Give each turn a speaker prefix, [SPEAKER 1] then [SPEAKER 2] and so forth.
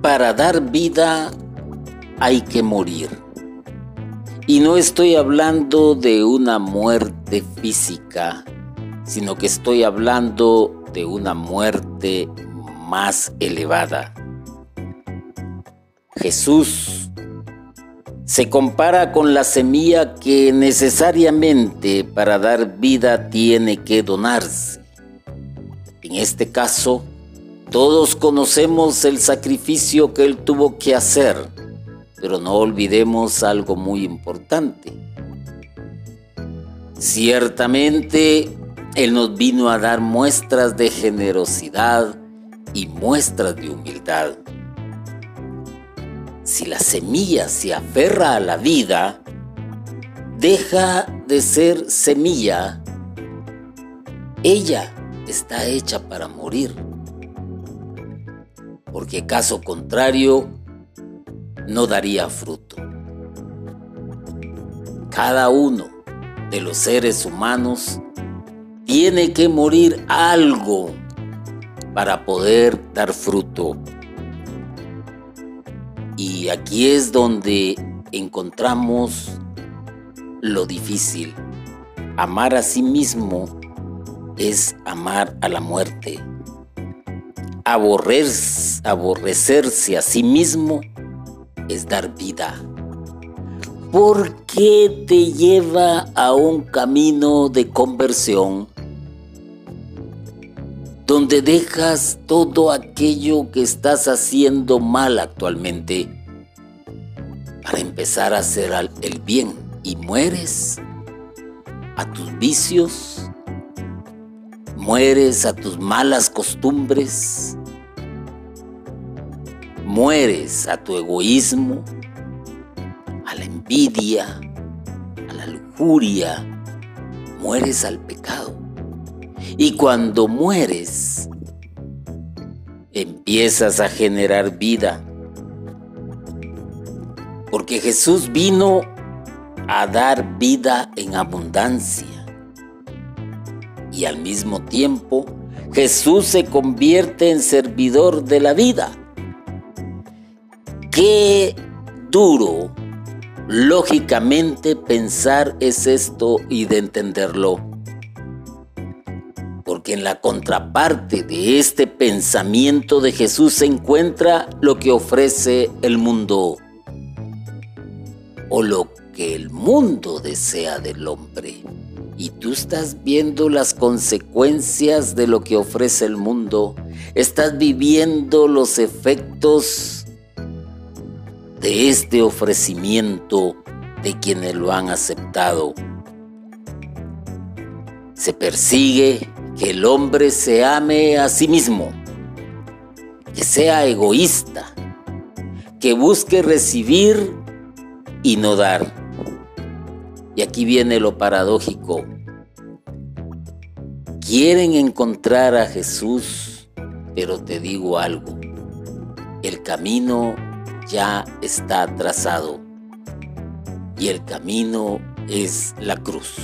[SPEAKER 1] para dar vida hay que morir. Y no estoy hablando de una muerte física, sino que estoy hablando de una muerte más elevada. Jesús se compara con la semilla que necesariamente para dar vida tiene que donarse. En este caso, todos conocemos el sacrificio que Él tuvo que hacer, pero no olvidemos algo muy importante. Ciertamente, Él nos vino a dar muestras de generosidad y muestras de humildad. Si la semilla se aferra a la vida, deja de ser semilla. Ella está hecha para morir porque caso contrario no daría fruto. Cada uno de los seres humanos tiene que morir algo para poder dar fruto. Y aquí es donde encontramos lo difícil. Amar a sí mismo es amar a la muerte aborrecerse a sí mismo es dar vida. ¿Por qué te lleva a un camino de conversión donde dejas todo aquello que estás haciendo mal actualmente para empezar a hacer el bien y mueres a tus vicios, mueres a tus malas costumbres, mueres a tu egoísmo, a la envidia, a la lujuria, mueres al pecado. Y cuando mueres, empiezas a generar vida. Porque Jesús vino a dar vida en abundancia. Y al mismo tiempo, Jesús se convierte en servidor de la vida. Qué duro, lógicamente, pensar es esto y de entenderlo. Porque en la contraparte de este pensamiento de Jesús se encuentra lo que ofrece el mundo o lo que el mundo desea del hombre. Y tú estás viendo las consecuencias de lo que ofrece el mundo. Estás viviendo los efectos de este ofrecimiento de quienes lo han aceptado. Se persigue que el hombre se ame a sí mismo, que sea egoísta, que busque recibir y no dar. Y aquí viene lo paradójico. Quieren encontrar a Jesús, pero te digo algo, el camino ya está trazado y el camino es la cruz.